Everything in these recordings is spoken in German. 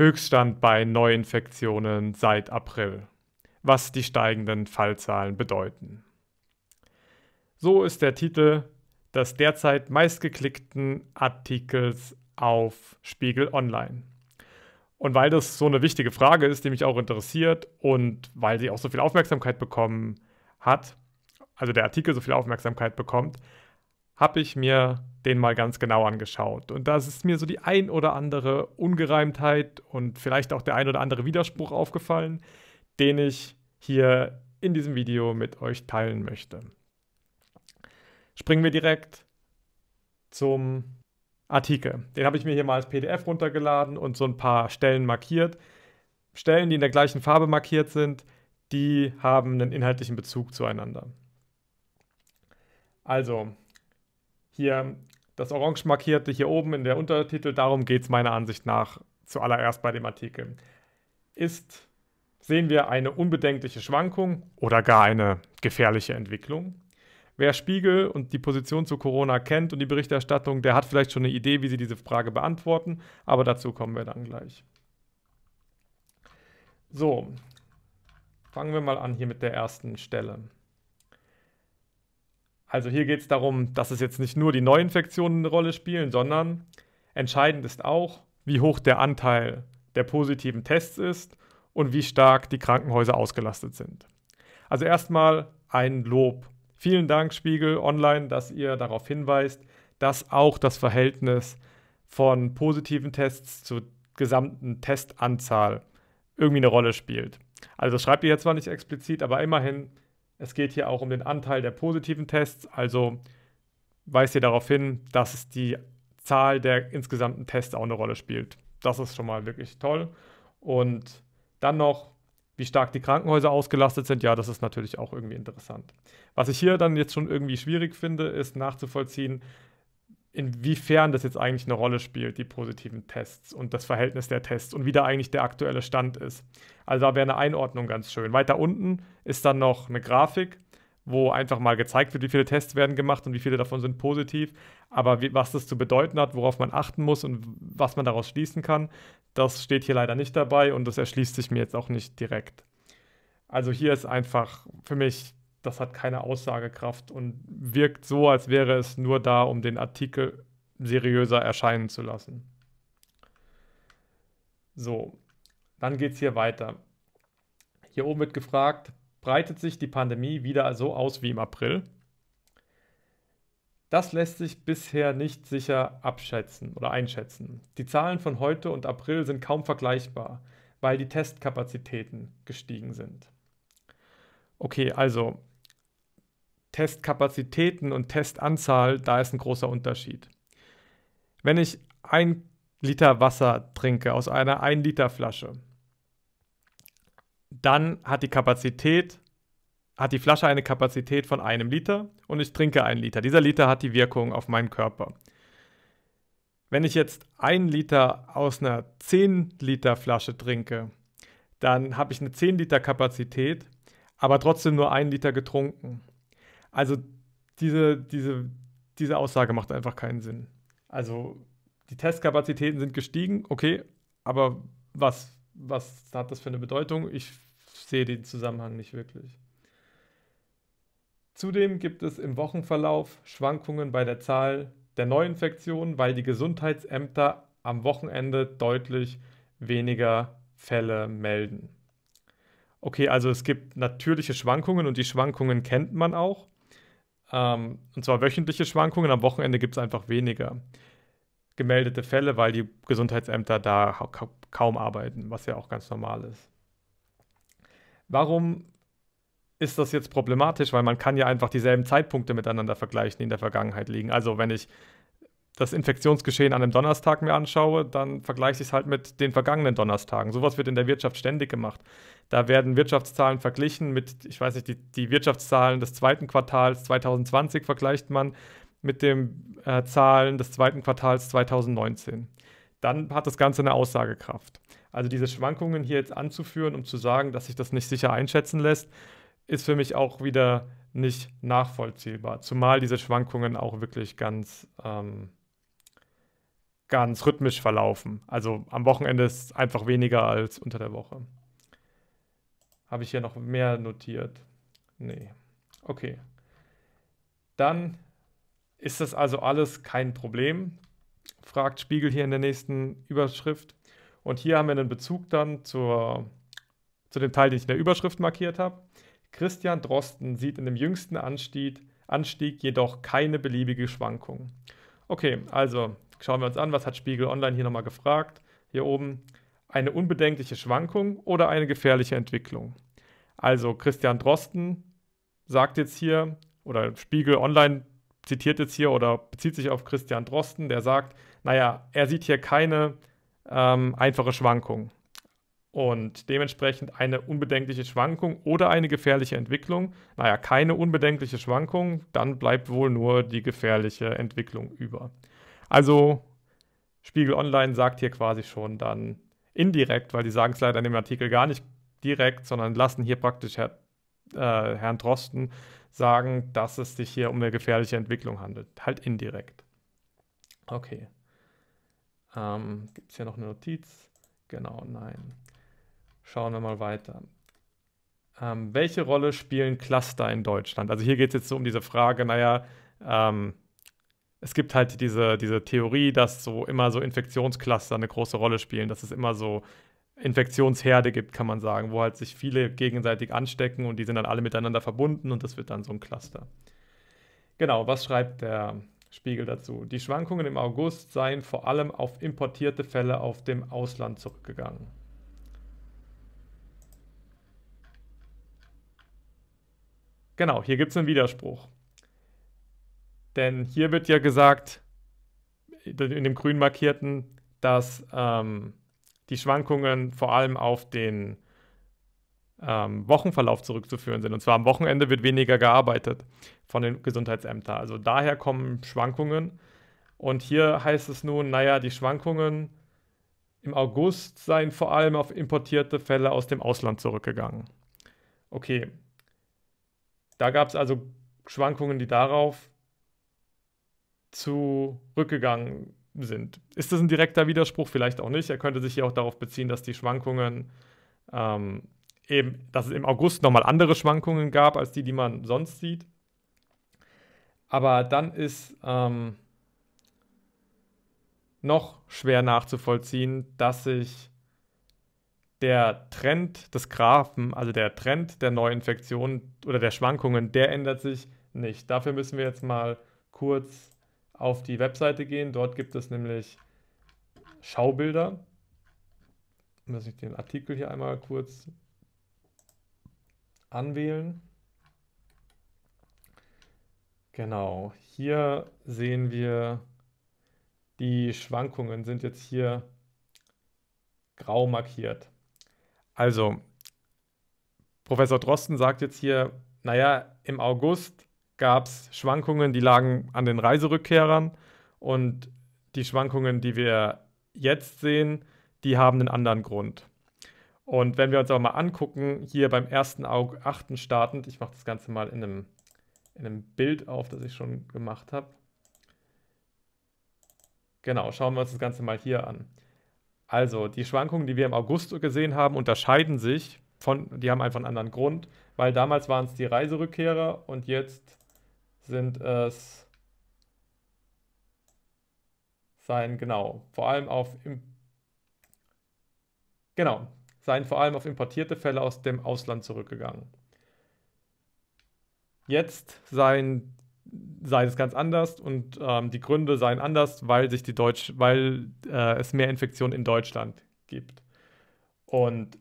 Höchststand bei Neuinfektionen seit April, was die steigenden Fallzahlen bedeuten. So ist der Titel des derzeit meistgeklickten Artikels auf Spiegel Online. Und weil das so eine wichtige Frage ist, die mich auch interessiert und weil sie auch so viel Aufmerksamkeit bekommen hat, also der Artikel so viel Aufmerksamkeit bekommt, habe ich mir den mal ganz genau angeschaut. Und da ist mir so die ein oder andere Ungereimtheit und vielleicht auch der ein oder andere Widerspruch aufgefallen, den ich hier in diesem Video mit euch teilen möchte. Springen wir direkt zum Artikel. Den habe ich mir hier mal als PDF runtergeladen und so ein paar Stellen markiert. Stellen, die in der gleichen Farbe markiert sind, die haben einen inhaltlichen Bezug zueinander. Also, hier das orange markierte hier oben in der Untertitel, darum geht es meiner Ansicht nach zuallererst bei dem Artikel. Ist, sehen wir eine unbedenkliche Schwankung oder gar eine gefährliche Entwicklung? Wer Spiegel und die Position zu Corona kennt und die Berichterstattung, der hat vielleicht schon eine Idee, wie sie diese Frage beantworten, aber dazu kommen wir dann gleich. So, fangen wir mal an hier mit der ersten Stelle. Also hier geht es darum, dass es jetzt nicht nur die Neuinfektionen eine Rolle spielen, sondern entscheidend ist auch, wie hoch der Anteil der positiven Tests ist und wie stark die Krankenhäuser ausgelastet sind. Also erstmal ein Lob. Vielen Dank, Spiegel Online, dass ihr darauf hinweist, dass auch das Verhältnis von positiven Tests zur gesamten Testanzahl irgendwie eine Rolle spielt. Also das schreibt ihr jetzt zwar nicht explizit, aber immerhin es geht hier auch um den Anteil der positiven Tests, also weist ihr darauf hin, dass die Zahl der insgesamten Tests auch eine Rolle spielt. Das ist schon mal wirklich toll. Und dann noch, wie stark die Krankenhäuser ausgelastet sind, ja, das ist natürlich auch irgendwie interessant. Was ich hier dann jetzt schon irgendwie schwierig finde, ist nachzuvollziehen, inwiefern das jetzt eigentlich eine Rolle spielt, die positiven Tests und das Verhältnis der Tests und wie da eigentlich der aktuelle Stand ist. Also da wäre eine Einordnung ganz schön. Weiter unten ist dann noch eine Grafik, wo einfach mal gezeigt wird, wie viele Tests werden gemacht und wie viele davon sind positiv. Aber wie, was das zu bedeuten hat, worauf man achten muss und was man daraus schließen kann, das steht hier leider nicht dabei und das erschließt sich mir jetzt auch nicht direkt. Also hier ist einfach für mich das hat keine Aussagekraft und wirkt so, als wäre es nur da, um den Artikel seriöser erscheinen zu lassen. So, dann geht es hier weiter. Hier oben wird gefragt, breitet sich die Pandemie wieder so aus wie im April? Das lässt sich bisher nicht sicher abschätzen oder einschätzen. Die Zahlen von heute und April sind kaum vergleichbar, weil die Testkapazitäten gestiegen sind. Okay, also Testkapazitäten und Testanzahl, da ist ein großer Unterschied. Wenn ich ein Liter Wasser trinke aus einer 1 Liter Flasche, dann hat die Kapazität, hat die Flasche eine Kapazität von einem Liter und ich trinke einen Liter. Dieser Liter hat die Wirkung auf meinen Körper. Wenn ich jetzt ein Liter aus einer 10 Liter Flasche trinke, dann habe ich eine 10 Liter Kapazität, aber trotzdem nur ein Liter getrunken. Also diese, diese, diese Aussage macht einfach keinen Sinn. Also die Testkapazitäten sind gestiegen, okay, aber was, was hat das für eine Bedeutung? Ich sehe den Zusammenhang nicht wirklich. Zudem gibt es im Wochenverlauf Schwankungen bei der Zahl der Neuinfektionen, weil die Gesundheitsämter am Wochenende deutlich weniger Fälle melden. Okay, also es gibt natürliche Schwankungen und die Schwankungen kennt man auch. Ähm, und zwar wöchentliche Schwankungen. Am Wochenende gibt es einfach weniger gemeldete Fälle, weil die Gesundheitsämter da ka kaum arbeiten, was ja auch ganz normal ist. Warum ist das jetzt problematisch? Weil man kann ja einfach dieselben Zeitpunkte miteinander vergleichen, die in der Vergangenheit liegen. Also wenn ich das Infektionsgeschehen an einem Donnerstag mir anschaue, dann vergleiche ich es halt mit den vergangenen Donnerstagen. Sowas wird in der Wirtschaft ständig gemacht. Da werden Wirtschaftszahlen verglichen mit, ich weiß nicht, die, die Wirtschaftszahlen des zweiten Quartals 2020 vergleicht man mit den äh, Zahlen des zweiten Quartals 2019. Dann hat das Ganze eine Aussagekraft. Also diese Schwankungen hier jetzt anzuführen, um zu sagen, dass sich das nicht sicher einschätzen lässt, ist für mich auch wieder nicht nachvollziehbar. Zumal diese Schwankungen auch wirklich ganz, ähm, ganz rhythmisch verlaufen. Also am Wochenende ist einfach weniger als unter der Woche. Habe ich hier noch mehr notiert? Nee. Okay. Dann ist das also alles kein Problem, fragt Spiegel hier in der nächsten Überschrift. Und hier haben wir einen Bezug dann zur, zu dem Teil, den ich in der Überschrift markiert habe. Christian Drosten sieht in dem jüngsten Anstieg, Anstieg jedoch keine beliebige Schwankung. Okay, also schauen wir uns an, was hat Spiegel Online hier nochmal gefragt. Hier oben eine unbedenkliche Schwankung oder eine gefährliche Entwicklung. Also Christian Drosten sagt jetzt hier, oder Spiegel Online zitiert jetzt hier oder bezieht sich auf Christian Drosten, der sagt, naja, er sieht hier keine ähm, einfache Schwankung und dementsprechend eine unbedenkliche Schwankung oder eine gefährliche Entwicklung. Naja, keine unbedenkliche Schwankung, dann bleibt wohl nur die gefährliche Entwicklung über. Also Spiegel Online sagt hier quasi schon dann indirekt, weil die sagen es leider in dem Artikel gar nicht direkt, sondern lassen hier praktisch Herr, äh, Herrn Drosten sagen, dass es sich hier um eine gefährliche Entwicklung handelt. Halt indirekt. Okay. Ähm, Gibt es hier noch eine Notiz? Genau, nein. Schauen wir mal weiter. Ähm, welche Rolle spielen Cluster in Deutschland? Also hier geht es jetzt so um diese Frage, naja, ähm, es gibt halt diese, diese Theorie, dass so immer so Infektionscluster eine große Rolle spielen, dass es immer so Infektionsherde gibt, kann man sagen, wo halt sich viele gegenseitig anstecken und die sind dann alle miteinander verbunden und das wird dann so ein Cluster. Genau, was schreibt der Spiegel dazu? Die Schwankungen im August seien vor allem auf importierte Fälle auf dem Ausland zurückgegangen. Genau, hier gibt es einen Widerspruch. Denn hier wird ja gesagt, in dem grün markierten, dass ähm, die Schwankungen vor allem auf den ähm, Wochenverlauf zurückzuführen sind. Und zwar am Wochenende wird weniger gearbeitet von den Gesundheitsämtern. Also daher kommen Schwankungen. Und hier heißt es nun, naja, die Schwankungen im August seien vor allem auf importierte Fälle aus dem Ausland zurückgegangen. Okay. Da gab es also Schwankungen, die darauf zurückgegangen sind. Ist das ein direkter Widerspruch? Vielleicht auch nicht. Er könnte sich hier auch darauf beziehen, dass die Schwankungen ähm, eben, dass es im August nochmal andere Schwankungen gab, als die, die man sonst sieht. Aber dann ist ähm, noch schwer nachzuvollziehen, dass sich der Trend des Graphen, also der Trend der Neuinfektionen oder der Schwankungen, der ändert sich nicht. Dafür müssen wir jetzt mal kurz auf die Webseite gehen. Dort gibt es nämlich Schaubilder. Muss ich den Artikel hier einmal kurz anwählen. Genau, hier sehen wir, die Schwankungen sind jetzt hier grau markiert. Also, Professor Drosten sagt jetzt hier, naja, im August gab es Schwankungen, die lagen an den Reiserückkehrern und die Schwankungen, die wir jetzt sehen, die haben einen anderen Grund. Und wenn wir uns aber mal angucken, hier beim 1.8. startend, ich mache das Ganze mal in einem, in einem Bild auf, das ich schon gemacht habe. Genau, schauen wir uns das Ganze mal hier an. Also, die Schwankungen, die wir im August gesehen haben, unterscheiden sich von, die haben einfach einen anderen Grund, weil damals waren es die Reiserückkehrer und jetzt sind es sein, genau, vor allem auf, genau, seien vor allem auf importierte Fälle aus dem Ausland zurückgegangen. Jetzt seien, sei es ganz anders und ähm, die Gründe seien anders, weil sich die Deutsch, weil äh, es mehr Infektionen in Deutschland gibt. Und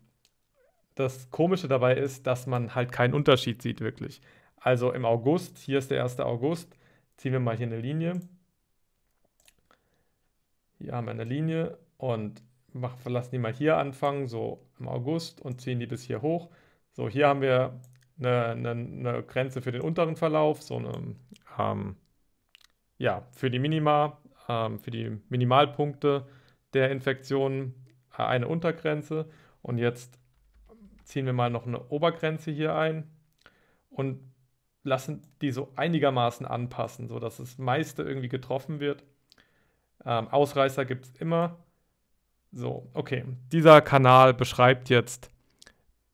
das Komische dabei ist, dass man halt keinen Unterschied sieht wirklich. Also im August, hier ist der 1. August, ziehen wir mal hier eine Linie. Hier haben wir eine Linie und lassen die mal hier anfangen, so im August und ziehen die bis hier hoch. So, hier haben wir eine, eine, eine Grenze für den unteren Verlauf, so eine, ähm, ja, für die Minima, ähm, für die Minimalpunkte der Infektion äh, eine Untergrenze. Und jetzt ziehen wir mal noch eine Obergrenze hier ein und lassen die so einigermaßen anpassen, sodass das meiste irgendwie getroffen wird. Ähm, Ausreißer gibt es immer. So, okay. Dieser Kanal beschreibt jetzt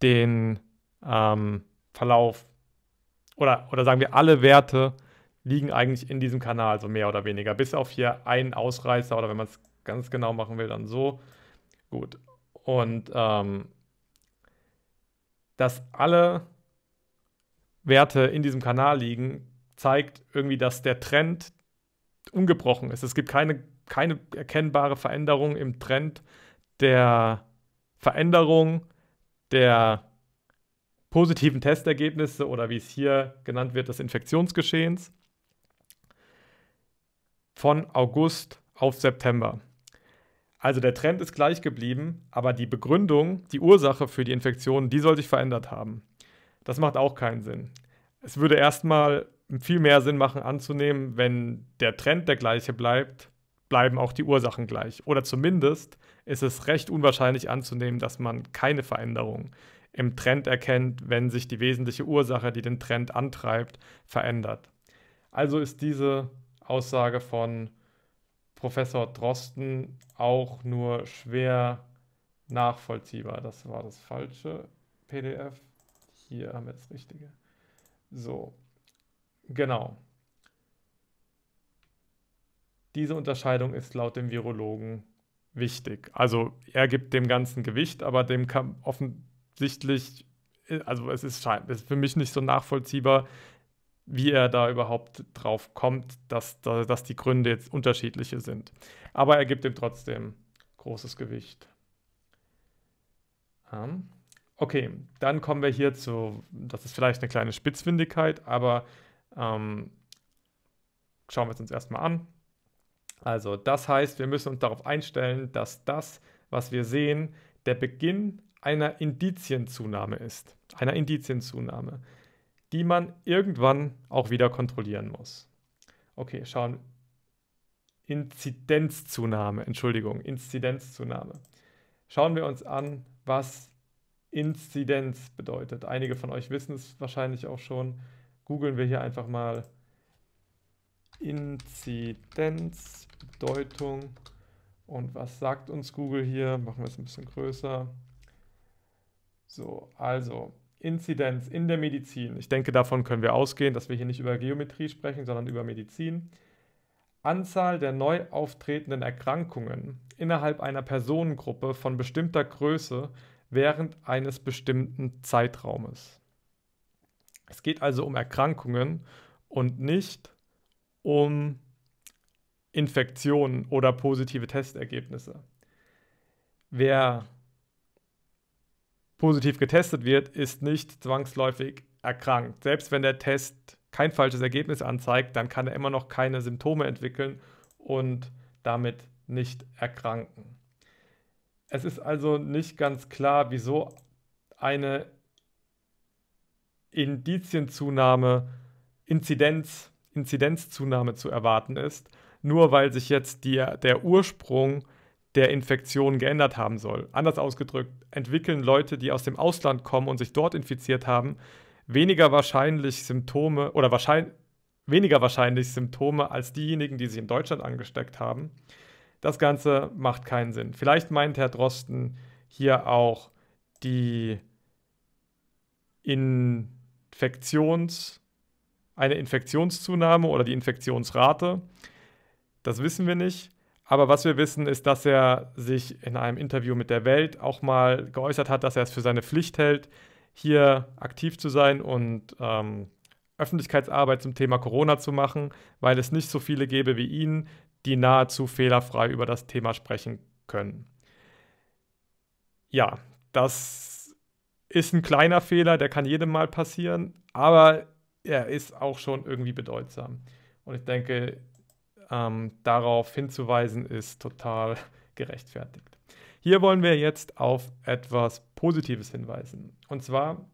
den ähm, Verlauf oder, oder sagen wir, alle Werte liegen eigentlich in diesem Kanal, so mehr oder weniger. Bis auf hier einen Ausreißer oder wenn man es ganz genau machen will, dann so. Gut. Und ähm, dass alle Werte in diesem Kanal liegen, zeigt irgendwie, dass der Trend ungebrochen ist. Es gibt keine, keine erkennbare Veränderung im Trend der Veränderung der positiven Testergebnisse oder wie es hier genannt wird, des Infektionsgeschehens von August auf September. Also der Trend ist gleich geblieben, aber die Begründung, die Ursache für die Infektion, die soll sich verändert haben. Das macht auch keinen Sinn. Es würde erstmal viel mehr Sinn machen anzunehmen, wenn der Trend der gleiche bleibt, bleiben auch die Ursachen gleich. Oder zumindest ist es recht unwahrscheinlich anzunehmen, dass man keine Veränderung im Trend erkennt, wenn sich die wesentliche Ursache, die den Trend antreibt, verändert. Also ist diese Aussage von Professor Drosten auch nur schwer nachvollziehbar. Das war das falsche PDF. Hier haben wir das richtige. So, genau. Diese Unterscheidung ist laut dem Virologen wichtig. Also er gibt dem Ganzen Gewicht, aber dem kann offensichtlich, also es ist, es ist für mich nicht so nachvollziehbar, wie er da überhaupt drauf kommt, dass, dass die Gründe jetzt unterschiedliche sind. Aber er gibt ihm trotzdem großes Gewicht. Okay, dann kommen wir hier zu, das ist vielleicht eine kleine Spitzfindigkeit, aber ähm, schauen wir es uns erstmal an. Also das heißt, wir müssen uns darauf einstellen, dass das, was wir sehen, der Beginn einer Indizienzunahme ist. Einer Indizienzunahme die man irgendwann auch wieder kontrollieren muss. Okay, schauen. Inzidenzzunahme, Entschuldigung, Inzidenzzunahme. Schauen wir uns an, was Inzidenz bedeutet. Einige von euch wissen es wahrscheinlich auch schon. Googeln wir hier einfach mal Inzidenzbedeutung. Und was sagt uns Google hier? Machen wir es ein bisschen größer. So, also Inzidenz in der Medizin. Ich denke, davon können wir ausgehen, dass wir hier nicht über Geometrie sprechen, sondern über Medizin. Anzahl der neu auftretenden Erkrankungen innerhalb einer Personengruppe von bestimmter Größe während eines bestimmten Zeitraumes. Es geht also um Erkrankungen und nicht um Infektionen oder positive Testergebnisse. Wer positiv getestet wird, ist nicht zwangsläufig erkrankt. Selbst wenn der Test kein falsches Ergebnis anzeigt, dann kann er immer noch keine Symptome entwickeln und damit nicht erkranken. Es ist also nicht ganz klar, wieso eine Indizienzunahme, Inzidenz, Inzidenzzunahme zu erwarten ist, nur weil sich jetzt die, der Ursprung der Infektion geändert haben soll. Anders ausgedrückt, entwickeln Leute, die aus dem Ausland kommen und sich dort infiziert haben, weniger wahrscheinlich Symptome oder wahrscheinlich weniger wahrscheinlich Symptome als diejenigen, die sich in Deutschland angesteckt haben. Das Ganze macht keinen Sinn. Vielleicht meint Herr Drosten hier auch die Infektions, eine Infektionszunahme oder die Infektionsrate. Das wissen wir nicht. Aber was wir wissen, ist, dass er sich in einem Interview mit der Welt auch mal geäußert hat, dass er es für seine Pflicht hält, hier aktiv zu sein und ähm, Öffentlichkeitsarbeit zum Thema Corona zu machen, weil es nicht so viele gäbe wie ihn, die nahezu fehlerfrei über das Thema sprechen können. Ja, das ist ein kleiner Fehler, der kann jedem mal passieren, aber er ist auch schon irgendwie bedeutsam. Und ich denke, ähm, darauf hinzuweisen, ist total gerechtfertigt. Hier wollen wir jetzt auf etwas Positives hinweisen. Und zwar,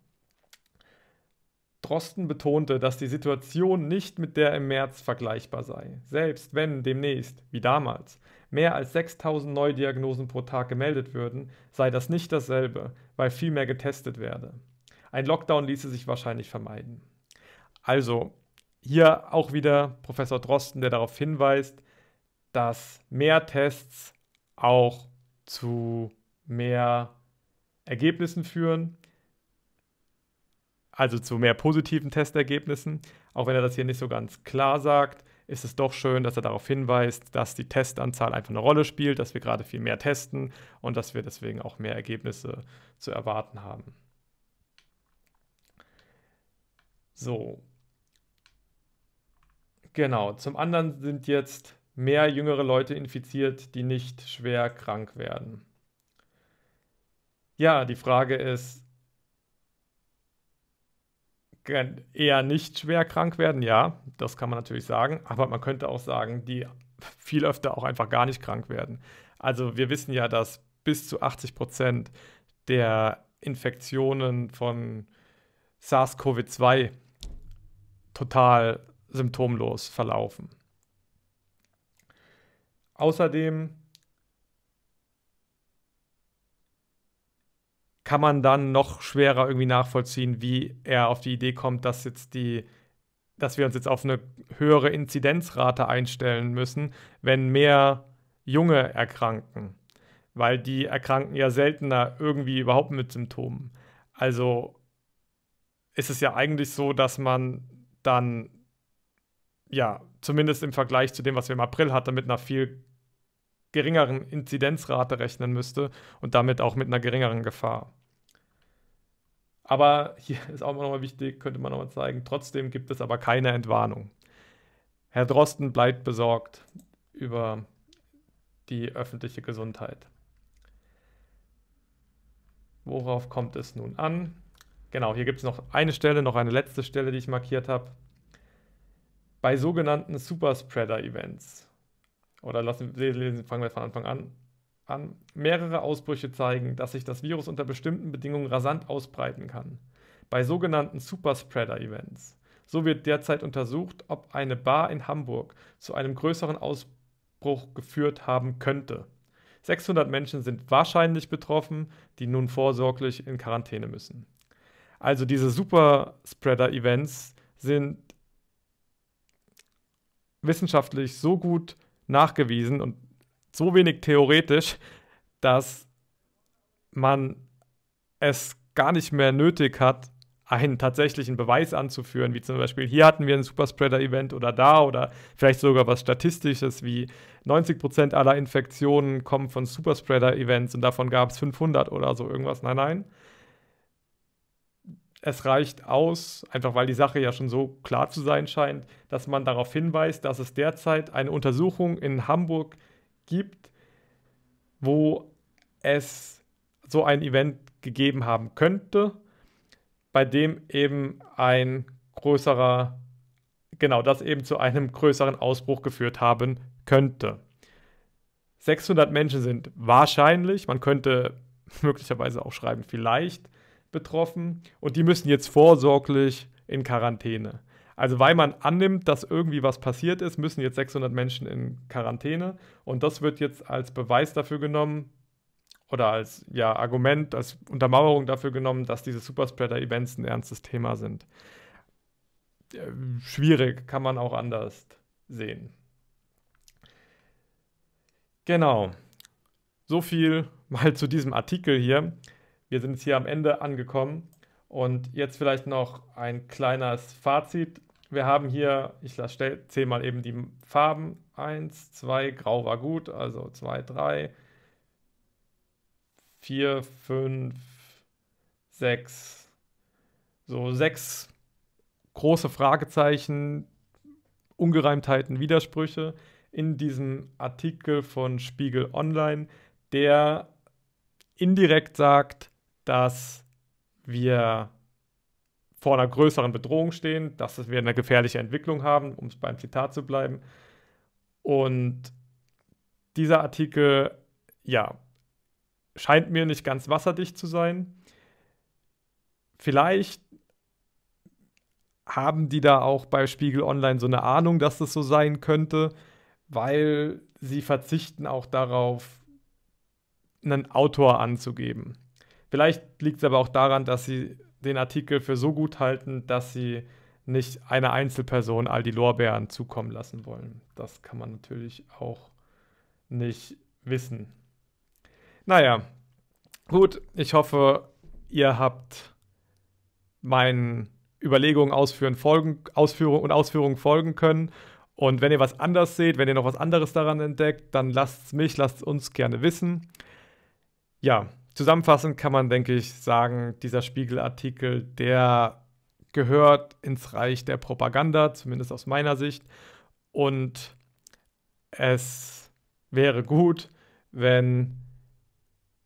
Drosten betonte, dass die Situation nicht mit der im März vergleichbar sei. Selbst wenn demnächst, wie damals, mehr als 6000 Neudiagnosen pro Tag gemeldet würden, sei das nicht dasselbe, weil viel mehr getestet werde. Ein Lockdown ließe sich wahrscheinlich vermeiden. Also, hier auch wieder Professor Drosten, der darauf hinweist, dass mehr Tests auch zu mehr Ergebnissen führen, also zu mehr positiven Testergebnissen. Auch wenn er das hier nicht so ganz klar sagt, ist es doch schön, dass er darauf hinweist, dass die Testanzahl einfach eine Rolle spielt, dass wir gerade viel mehr testen und dass wir deswegen auch mehr Ergebnisse zu erwarten haben. So. Genau. Zum anderen sind jetzt mehr jüngere Leute infiziert, die nicht schwer krank werden. Ja, die Frage ist, eher nicht schwer krank werden, ja, das kann man natürlich sagen, aber man könnte auch sagen, die viel öfter auch einfach gar nicht krank werden. Also wir wissen ja, dass bis zu 80 Prozent der Infektionen von SARS-CoV-2 total symptomlos verlaufen. Außerdem kann man dann noch schwerer irgendwie nachvollziehen, wie er auf die Idee kommt, dass jetzt die, dass wir uns jetzt auf eine höhere Inzidenzrate einstellen müssen, wenn mehr Junge erkranken. Weil die erkranken ja seltener irgendwie überhaupt mit Symptomen. Also ist es ja eigentlich so, dass man dann ja, zumindest im Vergleich zu dem, was wir im April hatten, mit einer viel geringeren Inzidenzrate rechnen müsste und damit auch mit einer geringeren Gefahr. Aber hier ist auch nochmal wichtig, könnte man nochmal zeigen, trotzdem gibt es aber keine Entwarnung. Herr Drosten bleibt besorgt über die öffentliche Gesundheit. Worauf kommt es nun an? Genau, hier gibt es noch eine Stelle, noch eine letzte Stelle, die ich markiert habe. Bei sogenannten Superspreader-Events oder lassen lesen, fangen wir von Anfang an an. Mehrere Ausbrüche zeigen, dass sich das Virus unter bestimmten Bedingungen rasant ausbreiten kann. Bei sogenannten Superspreader-Events. So wird derzeit untersucht, ob eine Bar in Hamburg zu einem größeren Ausbruch geführt haben könnte. 600 Menschen sind wahrscheinlich betroffen, die nun vorsorglich in Quarantäne müssen. Also diese Superspreader-Events sind wissenschaftlich so gut nachgewiesen und so wenig theoretisch, dass man es gar nicht mehr nötig hat, einen tatsächlichen Beweis anzuführen, wie zum Beispiel hier hatten wir ein Superspreader-Event oder da oder vielleicht sogar was Statistisches wie 90% aller Infektionen kommen von Superspreader-Events und davon gab es 500 oder so irgendwas. Nein, nein. Es reicht aus, einfach weil die Sache ja schon so klar zu sein scheint, dass man darauf hinweist, dass es derzeit eine Untersuchung in Hamburg gibt, wo es so ein Event gegeben haben könnte, bei dem eben ein größerer, genau das eben zu einem größeren Ausbruch geführt haben könnte. 600 Menschen sind wahrscheinlich, man könnte möglicherweise auch schreiben, vielleicht betroffen und die müssen jetzt vorsorglich in Quarantäne. Also weil man annimmt, dass irgendwie was passiert ist, müssen jetzt 600 Menschen in Quarantäne und das wird jetzt als Beweis dafür genommen oder als ja, Argument, als Untermauerung dafür genommen, dass diese Superspreader-Events ein ernstes Thema sind. Äh, schwierig, kann man auch anders sehen. Genau. So viel mal zu diesem Artikel hier. Wir sind jetzt hier am Ende angekommen und jetzt vielleicht noch ein kleines Fazit. Wir haben hier, ich zähle mal eben die Farben. 1, 2, grau war gut, also 2, 3, 4, 5, 6. So sechs große Fragezeichen, Ungereimtheiten, Widersprüche in diesem Artikel von Spiegel Online, der indirekt sagt, dass wir vor einer größeren Bedrohung stehen, dass wir eine gefährliche Entwicklung haben, um es beim Zitat zu bleiben. Und dieser Artikel, ja, scheint mir nicht ganz wasserdicht zu sein. Vielleicht haben die da auch bei Spiegel Online so eine Ahnung, dass das so sein könnte, weil sie verzichten auch darauf, einen Autor anzugeben. Vielleicht liegt es aber auch daran, dass sie den Artikel für so gut halten, dass sie nicht einer Einzelperson all die Lorbeeren zukommen lassen wollen. Das kann man natürlich auch nicht wissen. Naja, gut, ich hoffe, ihr habt meinen Überlegungen, Ausführen, folgen, Ausführung und Ausführungen folgen können. Und wenn ihr was anders seht, wenn ihr noch was anderes daran entdeckt, dann lasst es mich, lasst uns gerne wissen. Ja, zusammenfassend kann man, denke ich, sagen, dieser Spiegelartikel, der gehört ins Reich der Propaganda, zumindest aus meiner Sicht. Und es wäre gut, wenn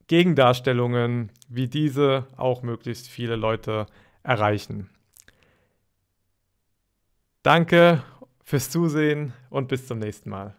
Gegendarstellungen wie diese auch möglichst viele Leute erreichen. Danke fürs Zusehen und bis zum nächsten Mal.